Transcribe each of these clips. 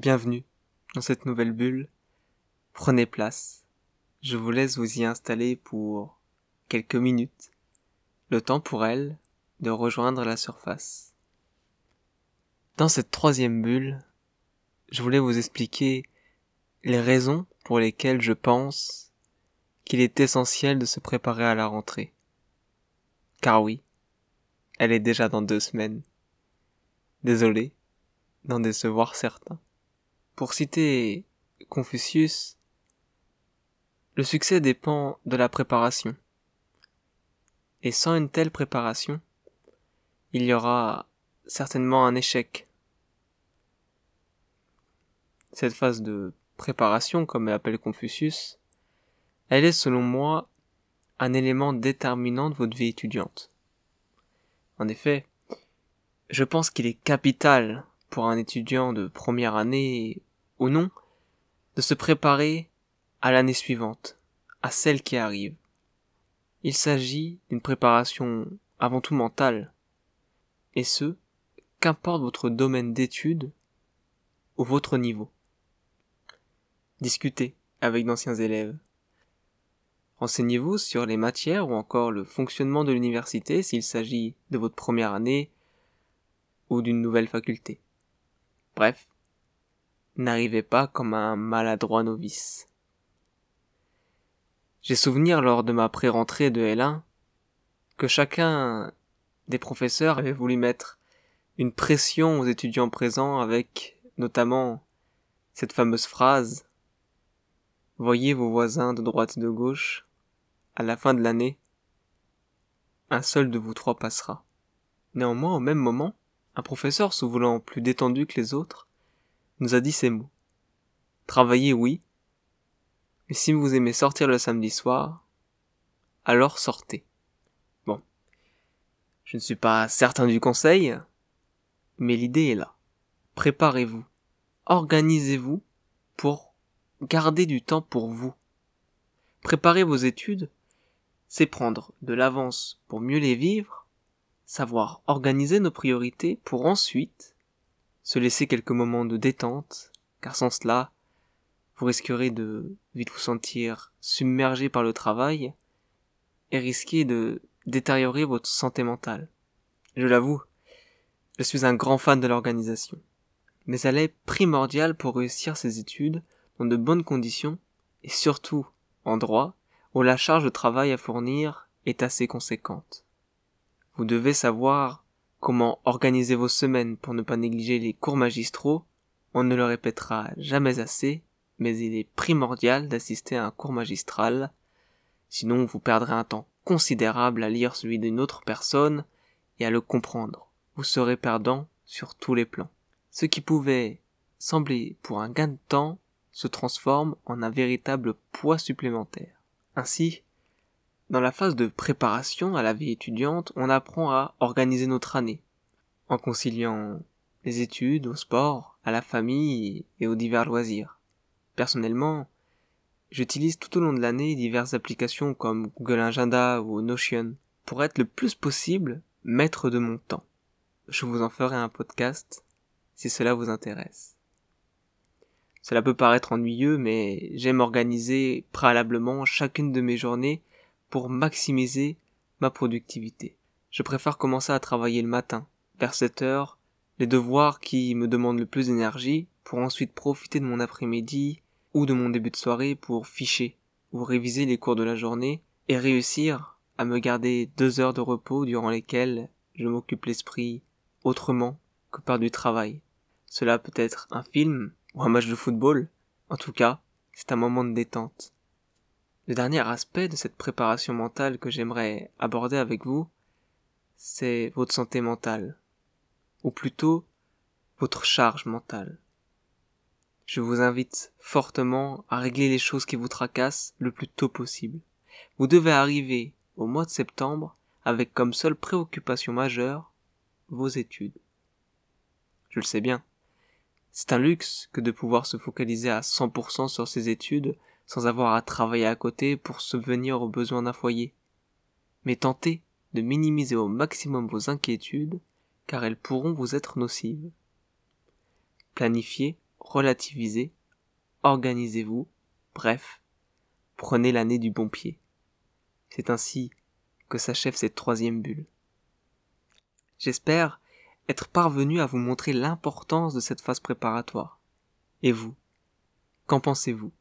Bienvenue dans cette nouvelle bulle. Prenez place. Je vous laisse vous y installer pour quelques minutes. Le temps pour elle de rejoindre la surface. Dans cette troisième bulle, je voulais vous expliquer les raisons pour lesquelles je pense qu'il est essentiel de se préparer à la rentrée. Car oui, elle est déjà dans deux semaines. Désolé d'en décevoir certains. Pour citer Confucius, le succès dépend de la préparation. Et sans une telle préparation, il y aura certainement un échec. Cette phase de préparation, comme l'appelle Confucius, elle est selon moi un élément déterminant de votre vie étudiante. En effet, je pense qu'il est capital pour un étudiant de première année ou non de se préparer à l'année suivante, à celle qui arrive. Il s'agit d'une préparation avant tout mentale, et ce, qu'importe votre domaine d'études ou votre niveau. Discutez avec d'anciens élèves. Renseignez-vous sur les matières ou encore le fonctionnement de l'université s'il s'agit de votre première année ou d'une nouvelle faculté. Bref, n'arrivez pas comme un maladroit novice. J'ai souvenir lors de ma pré-rentrée de L1 que chacun des professeurs avait voulu mettre une pression aux étudiants présents avec notamment cette fameuse phrase Voyez vos voisins de droite et de gauche, à la fin de l'année, un seul de vous trois passera. Néanmoins, au même moment, un professeur se voulant plus détendu que les autres, nous a dit ces mots. Travaillez, oui, mais si vous aimez sortir le samedi soir, alors sortez. Bon. Je ne suis pas certain du conseil, mais l'idée est là. Préparez-vous. Organisez-vous pour garder du temps pour vous. Préparer vos études, c'est prendre de l'avance pour mieux les vivre savoir organiser nos priorités pour ensuite se laisser quelques moments de détente, car sans cela, vous risquerez de vite vous sentir submergé par le travail et risquer de détériorer votre santé mentale. Je l'avoue, je suis un grand fan de l'organisation, mais elle est primordiale pour réussir ses études dans de bonnes conditions et surtout en droit où la charge de travail à fournir est assez conséquente. Vous devez savoir comment organiser vos semaines pour ne pas négliger les cours magistraux. On ne le répétera jamais assez, mais il est primordial d'assister à un cours magistral, sinon vous perdrez un temps considérable à lire celui d'une autre personne et à le comprendre. Vous serez perdant sur tous les plans. Ce qui pouvait sembler pour un gain de temps se transforme en un véritable poids supplémentaire. Ainsi, dans la phase de préparation à la vie étudiante, on apprend à organiser notre année, en conciliant les études, au sport, à la famille et aux divers loisirs. Personnellement, j'utilise tout au long de l'année diverses applications comme Google Agenda ou Notion pour être le plus possible maître de mon temps. Je vous en ferai un podcast si cela vous intéresse. Cela peut paraître ennuyeux, mais j'aime organiser préalablement chacune de mes journées pour maximiser ma productivité. Je préfère commencer à travailler le matin, vers 7 heures, les devoirs qui me demandent le plus d'énergie, pour ensuite profiter de mon après-midi ou de mon début de soirée pour ficher ou réviser les cours de la journée et réussir à me garder deux heures de repos durant lesquelles je m'occupe l'esprit autrement que par du travail. Cela peut être un film ou un match de football. En tout cas, c'est un moment de détente. Le dernier aspect de cette préparation mentale que j'aimerais aborder avec vous, c'est votre santé mentale, ou plutôt votre charge mentale. Je vous invite fortement à régler les choses qui vous tracassent le plus tôt possible. Vous devez arriver au mois de septembre avec comme seule préoccupation majeure vos études. Je le sais bien. C'est un luxe que de pouvoir se focaliser à 100% sur ses études sans avoir à travailler à côté pour subvenir aux besoins d'un foyer. Mais tentez de minimiser au maximum vos inquiétudes, car elles pourront vous être nocives. Planifiez relativisez, organisez-vous, bref, prenez l'année du bon pied. C'est ainsi que s'achève cette troisième bulle. J'espère être parvenu à vous montrer l'importance de cette phase préparatoire. Et vous Qu'en pensez-vous?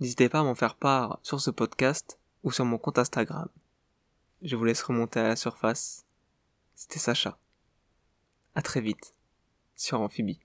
N'hésitez pas à m'en faire part sur ce podcast ou sur mon compte Instagram. Je vous laisse remonter à la surface. C'était Sacha. À très vite sur Amphibie.